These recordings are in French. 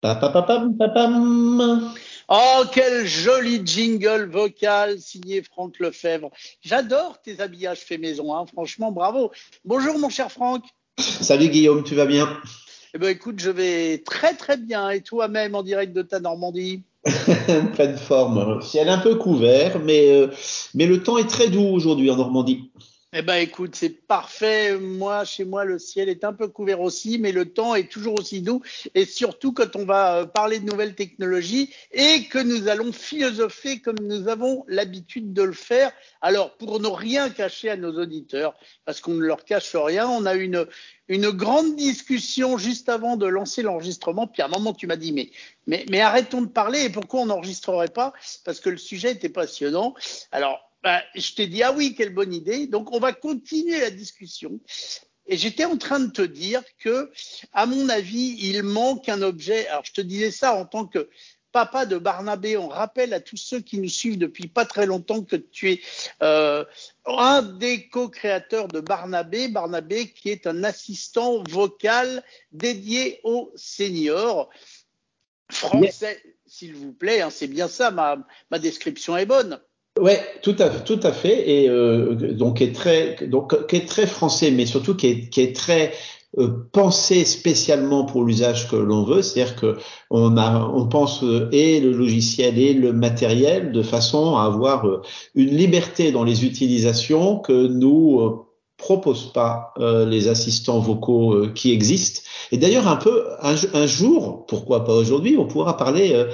Papapapam, papam. Oh, quel joli jingle vocal signé Franck Lefebvre. J'adore tes habillages faits maison, hein. franchement, bravo. Bonjour mon cher Franck. Salut Guillaume, tu vas bien? Eh ben écoute, je vais très très bien. Et toi-même en direct de ta Normandie? Pleine forme. Ciel un peu couvert, mais, euh, mais le temps est très doux aujourd'hui en Normandie. Eh ben écoute, c'est parfait. Moi, chez moi, le ciel est un peu couvert aussi, mais le temps est toujours aussi doux. Et surtout quand on va euh, parler de nouvelles technologies et que nous allons philosopher comme nous avons l'habitude de le faire. Alors, pour ne rien cacher à nos auditeurs, parce qu'on ne leur cache rien, on a une, une grande discussion juste avant de lancer l'enregistrement. Puis à un moment, tu m'as dit, mais, mais, mais arrêtons de parler. Et pourquoi on n'enregistrerait pas? Parce que le sujet était passionnant. Alors, bah, je t'ai dit, ah oui, quelle bonne idée. Donc, on va continuer la discussion. Et j'étais en train de te dire que, à mon avis, il manque un objet. Alors, je te disais ça en tant que papa de Barnabé. On rappelle à tous ceux qui nous suivent depuis pas très longtemps que tu es euh, un des co-créateurs de Barnabé. Barnabé qui est un assistant vocal dédié aux seniors. Français, s'il vous plaît, hein, c'est bien ça, ma, ma description est bonne. Ouais, tout à tout à fait, et euh, donc est très donc qui est très français, mais surtout qui est qui est très euh, pensé spécialement pour l'usage que l'on veut, c'est-à-dire que on a on pense euh, et le logiciel et le matériel de façon à avoir euh, une liberté dans les utilisations que nous proposent pas les assistants vocaux qui existent. Et d'ailleurs un peu un, un, jour, pourquoi pas aujourd'hui, on pourra parler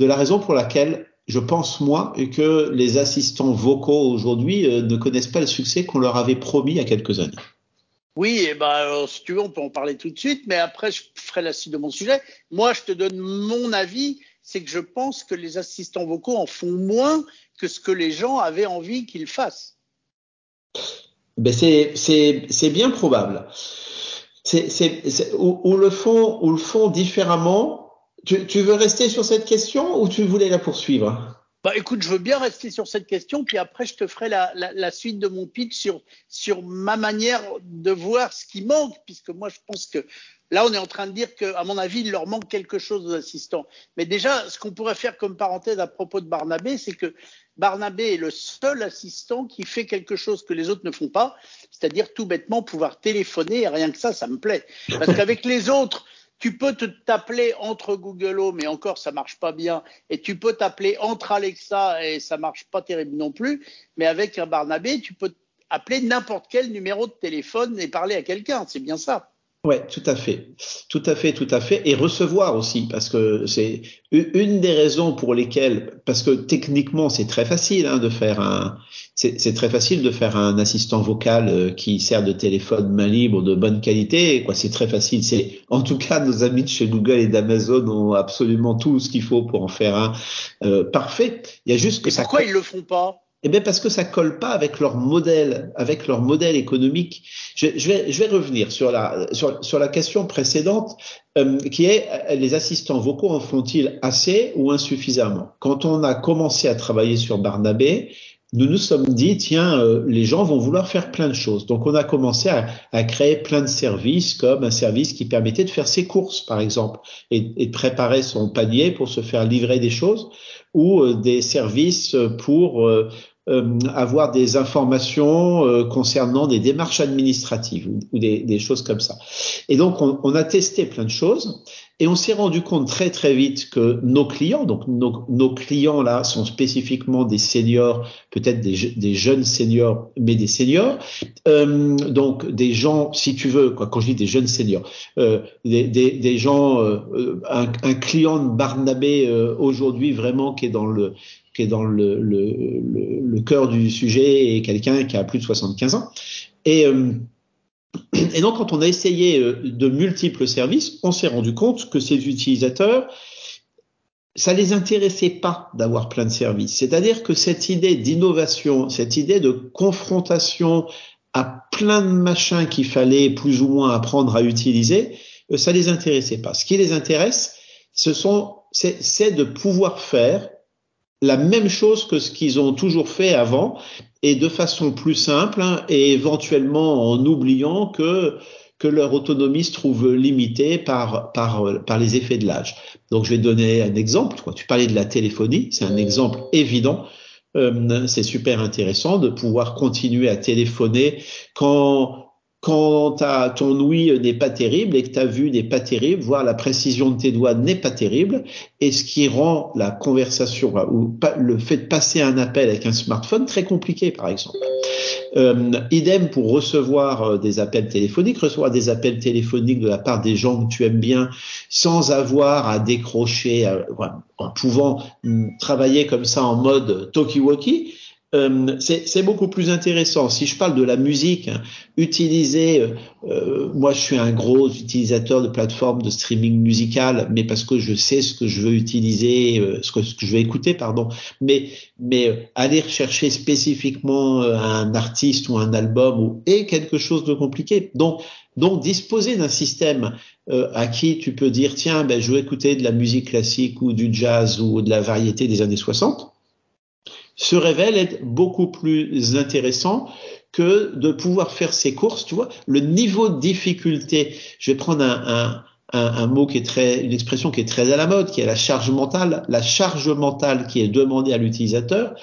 de la raison pour laquelle je pense moi que les assistants vocaux aujourd'hui euh, ne connaissent pas le succès qu'on leur avait promis il y a quelques années. Oui, et ben, si tu veux, on peut en parler tout de suite, mais après, je ferai la suite de mon sujet. Moi, je te donne mon avis, c'est que je pense que les assistants vocaux en font moins que ce que les gens avaient envie qu'ils fassent. Ben c'est bien probable. C'est ou, ou, le font ou le font différemment tu, veux rester sur cette question ou tu voulais la poursuivre? Bah, écoute, je veux bien rester sur cette question, puis après je te ferai la, la, la, suite de mon pitch sur, sur ma manière de voir ce qui manque, puisque moi je pense que là on est en train de dire qu'à mon avis il leur manque quelque chose aux assistants. Mais déjà, ce qu'on pourrait faire comme parenthèse à propos de Barnabé, c'est que Barnabé est le seul assistant qui fait quelque chose que les autres ne font pas, c'est-à-dire tout bêtement pouvoir téléphoner, et rien que ça, ça me plaît. Parce qu'avec les autres, tu peux t'appeler entre Google Home et encore ça marche pas bien, et tu peux t'appeler entre Alexa et ça marche pas terrible non plus. Mais avec un Barnabé, tu peux appeler n'importe quel numéro de téléphone et parler à quelqu'un. C'est bien ça. Ouais, tout à fait, tout à fait, tout à fait, et recevoir aussi, parce que c'est une des raisons pour lesquelles, parce que techniquement c'est très facile hein, de faire un, c'est très facile de faire un assistant vocal euh, qui sert de téléphone main libre de bonne qualité, quoi. C'est très facile. C'est, en tout cas, nos amis de chez Google et d'Amazon ont absolument tout ce qu'il faut pour en faire un euh, parfait. Il y a juste que et Pourquoi ils le font pas? Eh bien parce que ça colle pas avec leur modèle, avec leur modèle économique. Je, je, vais, je vais revenir sur la sur, sur la question précédente, euh, qui est euh, les assistants vocaux en font-ils assez ou insuffisamment? Quand on a commencé à travailler sur Barnabé, nous nous sommes dit tiens, euh, les gens vont vouloir faire plein de choses. Donc on a commencé à, à, créer plein de services, comme un service qui permettait de faire ses courses, par exemple, et, et de préparer son panier pour se faire livrer des choses, ou des services pour euh, avoir des informations euh, concernant des démarches administratives ou, des, des, choses comme ça. Et donc, on, on, a testé plein de choses et on s'est rendu compte très très vite que nos clients, donc nos, nos clients là, sont spécifiquement des seniors, peut-être des, des, jeunes seniors, mais des seniors, euh, donc des gens, si tu veux, quoi, quand je dis des jeunes seniors, euh, des, des, gens, euh, un, un, client de Barnabé aujourd'hui vraiment qui est dans le qui est dans le, le, le, le cœur du sujet et quelqu'un qui a plus de 75 ans. Et, euh, et donc, quand on a essayé euh, de multiples services, on s'est rendu compte que ces utilisateurs, ça les intéressait pas d'avoir plein de services. C'est-à-dire que cette idée d'innovation, cette idée de confrontation à plein de machins qu'il fallait plus ou moins apprendre à utiliser, euh, ça les intéressait pas. Ce qui les intéresse, ce sont, c'est de pouvoir faire la même chose que ce qu'ils ont toujours fait avant et de façon plus simple hein, et éventuellement en oubliant que que leur autonomie se trouve limitée par, par, par les effets de l'âge. Donc je vais donner un exemple. Tu parlais de la téléphonie, c'est un exemple évident. Euh, c'est super intéressant de pouvoir continuer à téléphoner quand quand ton ouïe n'est pas terrible et que ta vue n'est pas terrible, voire la précision de tes doigts n'est pas terrible, et ce qui rend la conversation ou le fait de passer un appel avec un smartphone très compliqué, par exemple. Euh, idem pour recevoir euh, des appels téléphoniques, recevoir des appels téléphoniques de la part des gens que tu aimes bien, sans avoir à décrocher, euh, en pouvant mm, travailler comme ça en mode talkie-walkie. Euh, c'est beaucoup plus intéressant. Si je parle de la musique, hein, utiliser, euh, euh, moi je suis un gros utilisateur de plateformes de streaming musical, mais parce que je sais ce que je veux utiliser, ce que, ce, que, je veux écouter, pardon. Mais, mais aller rechercher spécifiquement un artiste ou un album ou, est quelque chose de compliqué. Donc, donc disposer d'un système à qui tu peux dire tiens ben je veux écouter de la musique classique ou du jazz ou de la variété des années 60 se révèle être beaucoup plus intéressant que de pouvoir faire ses courses. Tu vois, le niveau de difficulté, je vais prendre un, un, un, mot qui est très, une expression qui est très à la mode, qui est la charge mentale. La charge mentale qui est demandée à l'utilisateur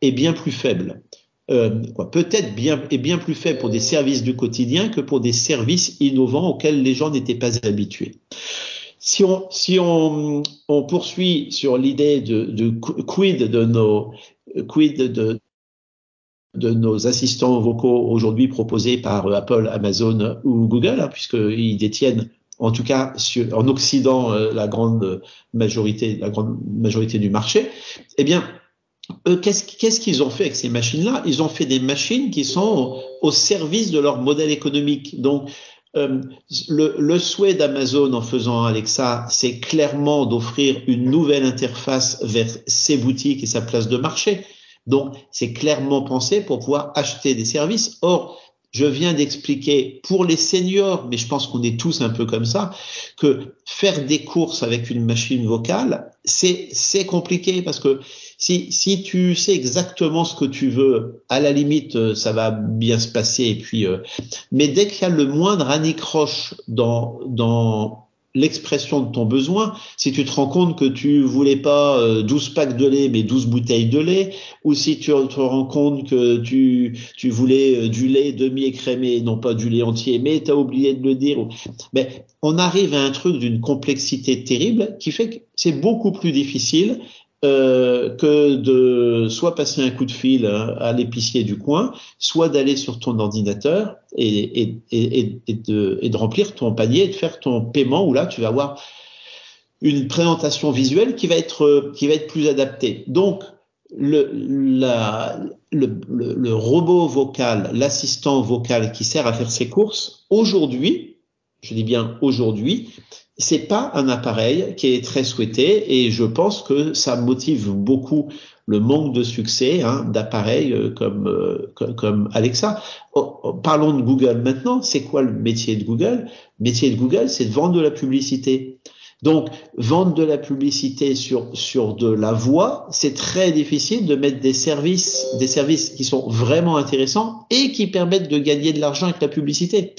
est bien plus faible. Euh, peut-être bien est bien plus faible pour des services du quotidien que pour des services innovants auxquels les gens n'étaient pas habitués. Si on, si on, on poursuit sur l'idée de, de quid de nos quid de, nos assistants vocaux aujourd'hui proposés par Apple, Amazon ou Google, hein, puisqu'ils détiennent, en tout cas en Occident, euh, la grande majorité, la grande majorité du marché. Eh bien, qu'est-ce qu'ils ont fait avec ces machines-là? Ils ont fait des machines qui sont au, service de leur modèle économique. Donc, euh, le, le, souhait d'Amazon en faisant Alexa, c'est clairement d'offrir une nouvelle interface vers ses boutiques et sa place de marché. Donc, c'est clairement pensé pour pouvoir acheter des services. Or, je viens d'expliquer pour les seniors, mais je pense qu'on est tous un peu comme ça, que faire des courses avec une machine vocale, c'est compliqué parce que si si tu sais exactement ce que tu veux, à la limite euh, ça va bien se passer. Et puis euh, mais dès qu'il y a le moindre anicroche dans dans l'expression de ton besoin, si tu te rends compte que tu voulais pas 12 euh, packs de lait mais 12 bouteilles de lait, ou si tu te rends compte que tu, tu voulais euh, du lait demi-écrémé, non pas du lait entier, mais tu as oublié de le dire, mais on arrive à un truc d'une complexité terrible qui fait que c'est beaucoup plus difficile euh, que de soit passer un coup de fil hein, à l'épicier du coin, soit d'aller sur ton ordinateur et, et, et, et, de, et de remplir ton panier et de faire ton paiement où là tu vas avoir une présentation visuelle qui va être qui va être plus adaptée. Donc le, la, le, le, le robot vocal, l'assistant vocal qui sert à faire ses courses, aujourd'hui, je dis bien aujourd'hui, c'est pas un appareil qui est très souhaité et je pense que ça motive beaucoup le manque de succès hein, d'appareils euh, comme, euh, comme, Alexa. Oh, oh, parlons de Google maintenant. C'est quoi le métier de Google? Le métier de Google, c'est de vendre de la publicité. Donc, vendre de la publicité sur, sur de la voix, c'est très difficile de mettre des services, des services qui sont vraiment intéressants et qui permettent de gagner de l'argent avec la publicité.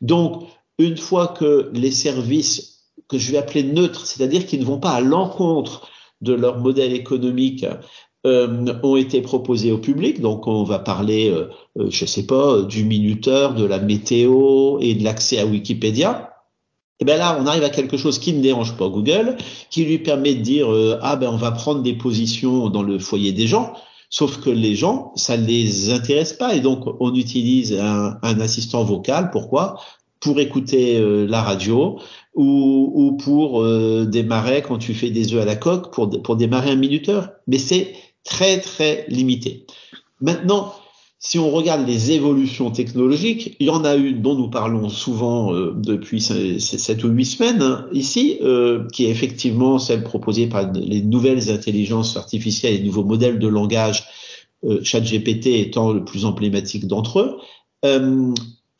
Donc, une fois que les services que je vais appeler neutres, c'est-à-dire qui ne vont pas à l'encontre de leur modèle économique, euh, ont été proposés au public. Donc, on va parler, euh, euh je sais pas, du minuteur, de la météo et de l'accès à Wikipédia. Et bien là, on arrive à quelque chose qui ne dérange pas Google, qui lui permet de dire ah ben on va prendre des positions dans le foyer des gens. Sauf que les gens, ça ne les intéresse pas et donc on utilise un assistant vocal. Pourquoi? Pour écouter euh, la radio ou, ou pour euh, démarrer quand tu fais des œufs à la coque pour, pour démarrer un minuteur. Mais c'est très très limité. Maintenant, si on regarde les évolutions technologiques, il y en a une dont nous parlons souvent euh, depuis sept ou huit semaines hein, ici, euh, qui est effectivement celle proposée par les nouvelles intelligences artificielles et les nouveaux modèles de langage, euh, ChatGPT étant le plus emblématique d'entre eux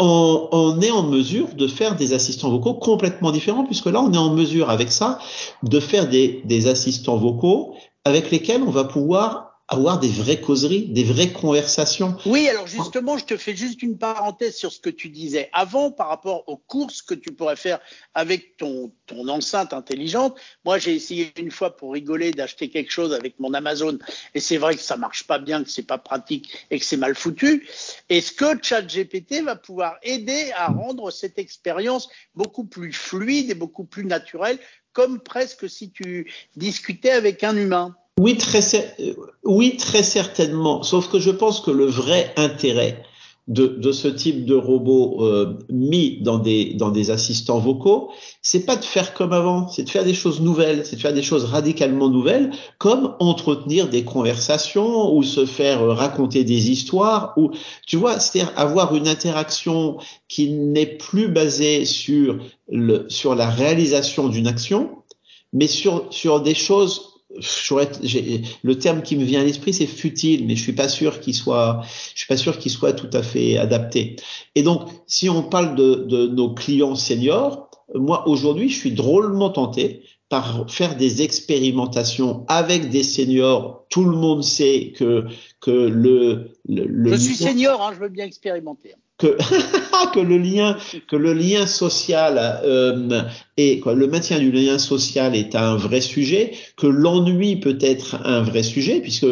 on, est en mesure de faire des assistants vocaux complètement différents, puisque là, on est en mesure avec ça de faire des, assistants vocaux avec lesquels on va pouvoir avoir des vraies causeries, des vraies conversations. Oui, alors justement, je te fais juste une parenthèse sur ce que tu disais avant par rapport aux courses que tu pourrais faire avec ton, ton enceinte intelligente. Moi, j'ai essayé une fois pour rigoler d'acheter quelque chose avec mon Amazon et c'est vrai que ça marche pas bien, que c'est pas pratique et que c'est mal foutu. Est-ce que ChatGPT va pouvoir aider à rendre cette expérience beaucoup plus fluide et beaucoup plus naturelle, comme presque si tu discutais avec un humain? Oui très, oui, très certainement. Sauf que je pense que le vrai intérêt de, de ce type de robot euh, mis dans des, dans des assistants vocaux, c'est pas de faire comme avant, c'est de faire des choses nouvelles, c'est de faire des choses radicalement nouvelles, comme entretenir des conversations ou se faire raconter des histoires ou tu vois, c'est-à-dire avoir une interaction qui n'est plus basée sur le sur la réalisation d'une action, mais sur sur des choses le terme qui me vient à l'esprit, c'est futile, mais je suis pas sûr qu'il soit, je suis pas sûr qu'il soit tout à fait adapté. Et donc, si on parle de, de nos clients seniors, moi aujourd'hui, je suis drôlement tenté par faire des expérimentations avec des seniors. Tout le monde sait que que le, le, je suis senior, hein, je veux bien expérimenter que, que le lien que le lien social euh, et quoi, le maintien du lien social est un vrai sujet, que l'ennui peut être un vrai sujet, puisque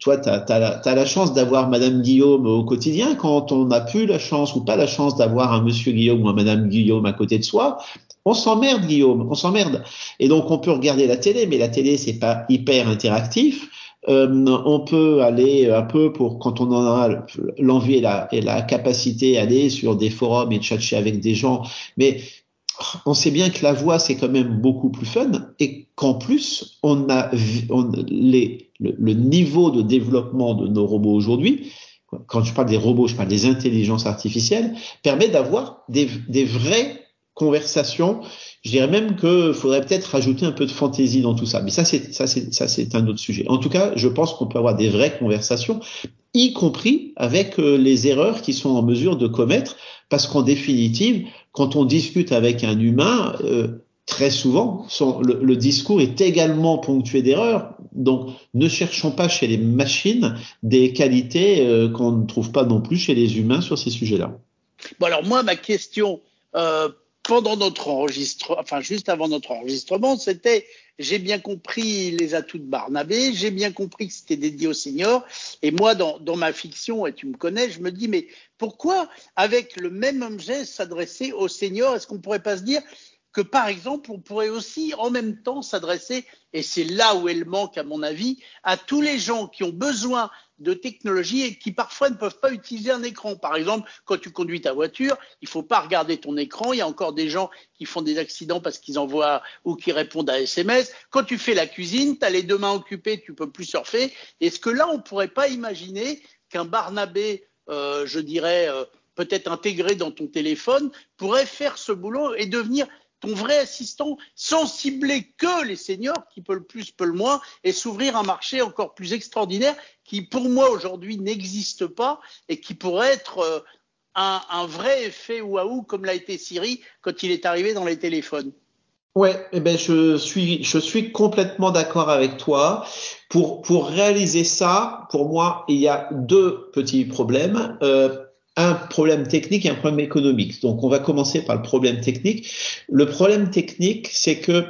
toi, tu as, la chance d'avoir Madame Guillaume au quotidien, quand on n'a plus la chance ou pas la chance d'avoir un Monsieur Guillaume ou un Madame Guillaume à côté de soi, on s'emmerde Guillaume, on s'emmerde. Et donc on peut regarder la télé, mais la télé c'est pas hyper interactif. Euh, on peut aller un peu pour quand on en a l'envie et la, et la capacité aller sur des forums et chercher avec des gens, mais on sait bien que la voix c'est quand même beaucoup plus fun et qu'en plus on a on, le, niveau de développement de nos robots aujourd'hui. Quand je parle des robots, je parle des intelligences artificielles, permet d'avoir des vraies conversations je dirais même qu'il faudrait peut-être rajouter un peu de fantaisie dans tout ça. Mais ça, c'est ça, c'est ça, c'est un autre sujet. En tout cas, je pense qu'on peut avoir des vraies conversations, y compris avec euh, les erreurs qui sont en mesure de commettre, parce qu'en définitive, quand on discute avec un humain, euh, très souvent, le, discours est également ponctué d'erreurs. Donc, ne cherchons pas chez les machines des qualités euh, qu'on ne trouve pas non plus chez les humains sur ces sujets-là. Bon, alors moi, ma question euh, pendant notre enregistrement, enfin juste avant notre enregistrement, c'était j'ai bien compris les atouts de Barnabé, j'ai bien compris que c'était dédié aux seniors. Et moi, dans, dans, ma fiction, et tu me connais, je me dis, mais pourquoi, avec le même objet, s'adresser aux seniors Est-ce qu'on ne pourrait pas se dire que, par exemple, on pourrait aussi en même temps s'adresser, et c'est là où elle manque, à mon avis, à tous les gens qui ont besoin de technologie et qui parfois ne peuvent pas utiliser un écran. Par exemple, quand tu conduis ta voiture, il faut pas regarder ton écran. Il y a encore des gens qui font des accidents parce qu'ils envoient ou qui répondent à SMS. Quand tu fais la cuisine, tu as les deux mains occupées, tu peux plus surfer. Est-ce que là, on pourrait pas imaginer qu'un Barnabé, euh, je dirais, euh, peut-être intégré dans ton téléphone, pourrait faire ce boulot et devenir ton vrai assistant sans cibler que les seniors qui peut le plus, peut le moins, et s'ouvrir un marché encore plus extraordinaire qui, pour moi, aujourd'hui, n'existe pas et qui pourrait être euh, un, vrai effet waouh comme l'a été Siri quand il est arrivé dans les téléphones. Ouais, eh ben je suis je suis complètement d'accord avec toi. Pour pour réaliser ça, pour moi, il y a deux petits problèmes. Euh, un problème technique et un problème économique. Donc, on va commencer par le problème technique. Le problème technique, c'est que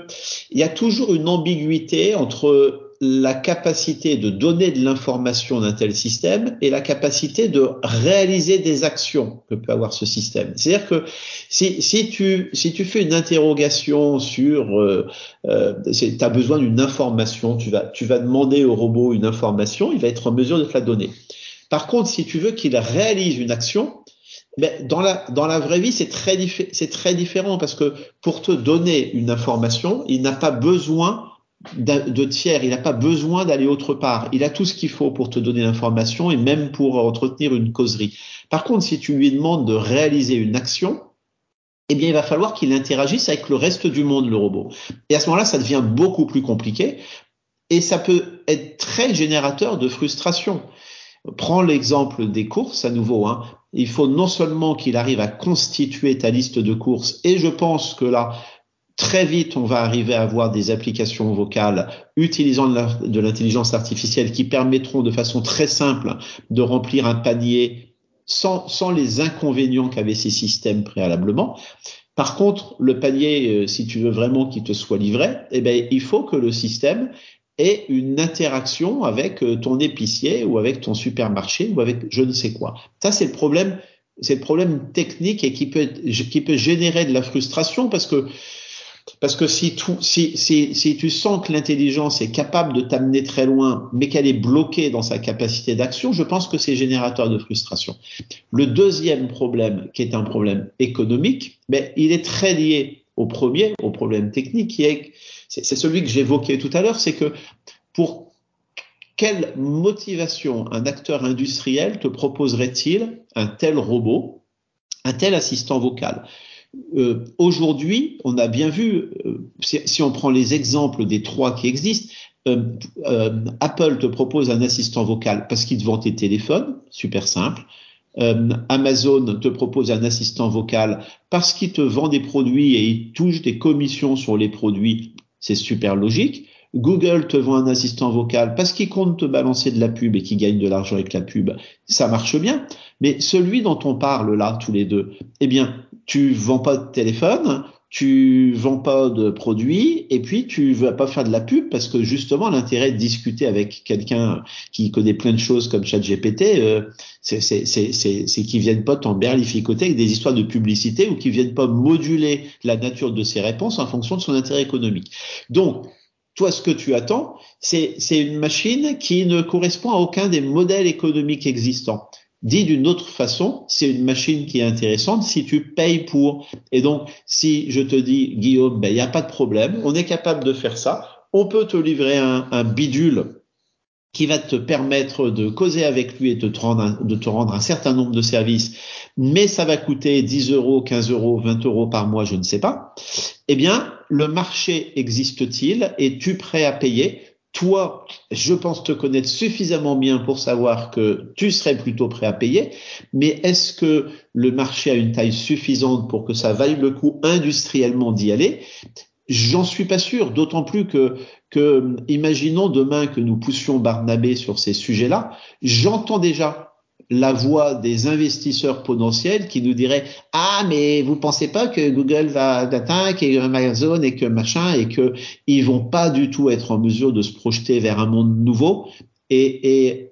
il y a toujours une ambiguïté entre la capacité de donner de l'information d'un tel système et la capacité de réaliser des actions que peut avoir ce système. C'est-à-dire que si, si, tu, si tu fais une interrogation sur, euh, euh, tu as besoin d'une information, tu vas, tu vas demander au robot une information, il va être en mesure de te la donner. Par contre, si tu veux qu'il réalise une action, ben, dans la dans la vraie vie, c'est très c'est très différent parce que pour te donner une information, il n'a pas besoin de tiers, il n'a pas besoin d'aller autre part. Il a tout ce qu'il faut pour te donner l'information et même pour entretenir une causerie. Par contre, si tu lui demandes de réaliser une action, eh bien, il va falloir qu'il interagisse avec le reste du monde, le robot. Et à ce moment-là, ça devient beaucoup plus compliqué et ça peut être très générateur de frustration. Prends l'exemple des courses à nouveau. Hein. Il faut non seulement qu'il arrive à constituer ta liste de courses, et je pense que là, Très vite, on va arriver à avoir des applications vocales utilisant de l'intelligence artificielle qui permettront de façon très simple de remplir un panier sans, les inconvénients qu'avaient ces systèmes préalablement. Par contre, le panier, euh, si tu veux vraiment qu'il te soit livré, eh ben, il faut que le système ait une interaction avec euh, ton épicier ou avec ton supermarché ou avec je ne sais quoi. Ça, c'est le problème, c'est le problème technique et qui peut, qui peut générer de la frustration parce que parce que si, tu sens que l'intelligence est capable de t'amener très loin, mais qu'elle est bloquée dans sa capacité d'action, je pense que c'est générateur de frustration. Le deuxième problème, qui est un problème économique, ben, il est très lié au premier, au problème technique, qui est, c'est celui que j'évoquais tout à l'heure, c'est que pour quelle motivation un acteur industriel te proposerait-il un tel robot, un tel assistant vocal? Euh, Aujourd'hui, on a bien vu, euh, si, on prend les exemples des trois qui existent, euh Apple te propose un assistant vocal parce qu'il te vend tes téléphones, super simple. Euh, Amazon te propose un assistant vocal parce qu'il te vend des produits et il touche des commissions sur les produits, c'est super logique. Google te vend un assistant vocal parce qu'il compte te balancer de la pub et qu'il gagne de l'argent avec la pub, ça marche bien. Mais celui dont on parle là, tous les deux, eh bien, tu vends pas de téléphone, tu vends pas de produits et puis tu vas pas faire de la pub parce que justement l'intérêt de discuter avec quelqu'un qui connaît plein de choses comme ChatGPT, euh, c'est qu'ils viennent pas t'emberlificoter avec des histoires de publicité ou qu'ils viennent pas moduler la nature de ses réponses en fonction de son intérêt économique. Donc toi, ce que tu attends, c'est une machine qui ne correspond à aucun des modèles économiques existants. Dit d'une autre façon, c'est une machine qui est intéressante si tu payes pour. Et donc, si je te dis, Guillaume, ben, il n'y a pas de problème, on est capable de faire ça. On peut te livrer un, bidule qui va te permettre de causer avec lui et de te, rendre un, de te rendre un certain nombre de services, mais ça va coûter 10 euros, 15 euros, 20 euros par mois, je ne sais pas. Eh bien, le marché existe-t-il Es-tu prêt à payer toi, je pense te connaître suffisamment bien pour savoir que tu serais plutôt prêt à payer, mais est-ce que le marché a une taille suffisante pour que ça vaille le coup industriellement d'y aller? J'en suis pas sûr, d'autant plus que, que, imaginons demain que nous poussions Barnabé sur ces sujets-là, j'entends déjà la voix des investisseurs potentiels qui nous diraient ah mais vous pensez pas que Google va d'attaque et Amazon et que machin et que ils vont pas du tout être en mesure de se projeter vers un monde nouveau? Et, et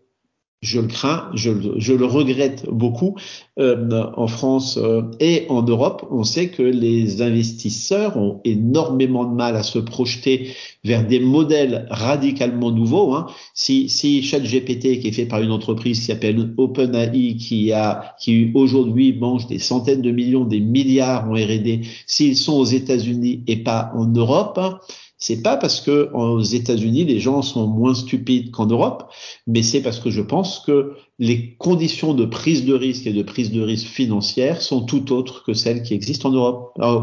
je le crains, je, le regrette beaucoup. Euh, en France euh, et en Europe, on sait que les investisseurs ont énormément de mal à se projeter vers des modèles radicalement nouveaux. Hein. Si, si ChatGPT, qui est fait par une entreprise qui s'appelle OpenAI, qui qui aujourd'hui mange des centaines de millions, des milliards en R&D, s'ils sont aux États-Unis et pas en Europe, c'est pas parce que aux États-Unis les gens sont moins stupides qu'en Europe, mais c'est parce que je pense que les conditions de prise de risque et de prise de risque financière sont tout autres que celles qui existent en Europe, euh,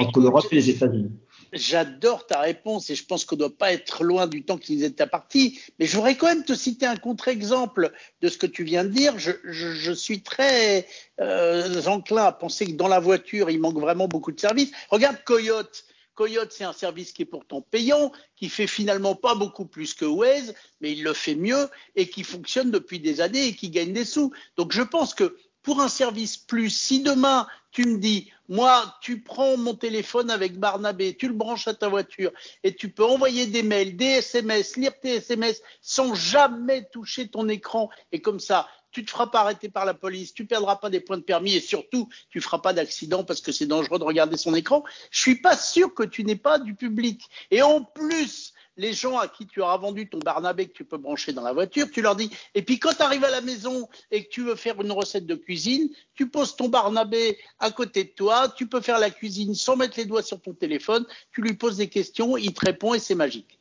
entre l'Europe et les États-Unis. J'adore ta réponse et je pense qu'on ne doit pas être loin du temps qui nous est parti. Mais je voudrais quand même te citer un contre-exemple de ce que tu viens de dire. Je, je, je suis très euh, enclin à penser que dans la voiture, il manque vraiment beaucoup de services. Regarde Coyote. Coyote, c'est un service qui est pourtant payant, qui fait finalement pas beaucoup plus que Waze, mais il le fait mieux et qui fonctionne depuis des années et qui gagne des sous. Donc je pense que pour un service plus, si demain tu me dis, moi, tu prends mon téléphone avec Barnabé, tu le branches à ta voiture et tu peux envoyer des mails, des SMS, lire tes SMS sans jamais toucher ton écran et comme ça, tu te feras pas arrêter par la police, tu perdras pas des points de permis et surtout, tu feras pas d'accident parce que c'est dangereux de regarder son écran. Je suis pas sûr que tu n'es pas du public. Et en plus, les gens à qui tu auras vendu ton Barnabé que tu peux brancher dans la voiture, tu leur dis, et puis quand tu arrives à la maison et que tu veux faire une recette de cuisine, tu poses ton Barnabé à côté de toi, tu peux faire la cuisine sans mettre les doigts sur ton téléphone, tu lui poses des questions, il te répond et c'est magique.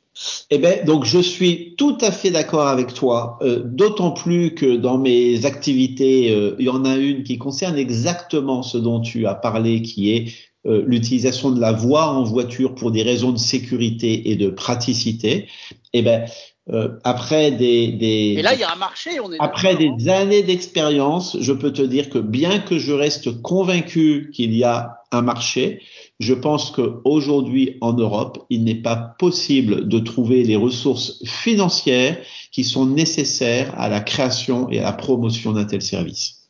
Eh ben, donc je suis tout à fait d'accord avec toi, euh, d'autant plus que dans mes activités, euh, il y en a une qui concerne exactement ce dont tu as parlé, qui est euh, l'utilisation de la voix en voiture pour des raisons de sécurité et de praticité. Eh ben, euh, après des, des et là il y a un marché, on est après des hein. années d'expérience, je peux te dire que bien que je reste convaincu qu'il y a un marché, je pense qu'aujourd'hui en Europe, il n'est pas possible de trouver les ressources financières qui sont nécessaires à la création et à la promotion d'un tel service.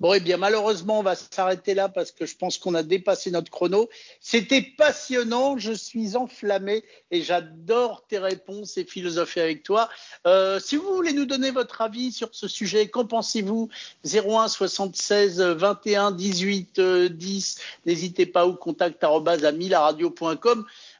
Bon, eh bien, malheureusement, on va s'arrêter là parce que je pense qu'on a dépassé notre chrono. C'était passionnant, je suis enflammé et j'adore tes réponses et philosophies avec toi. Euh, si vous voulez nous donner votre avis sur ce sujet, qu'en pensez-vous? 01 76 21 18 10. N'hésitez pas au contact à.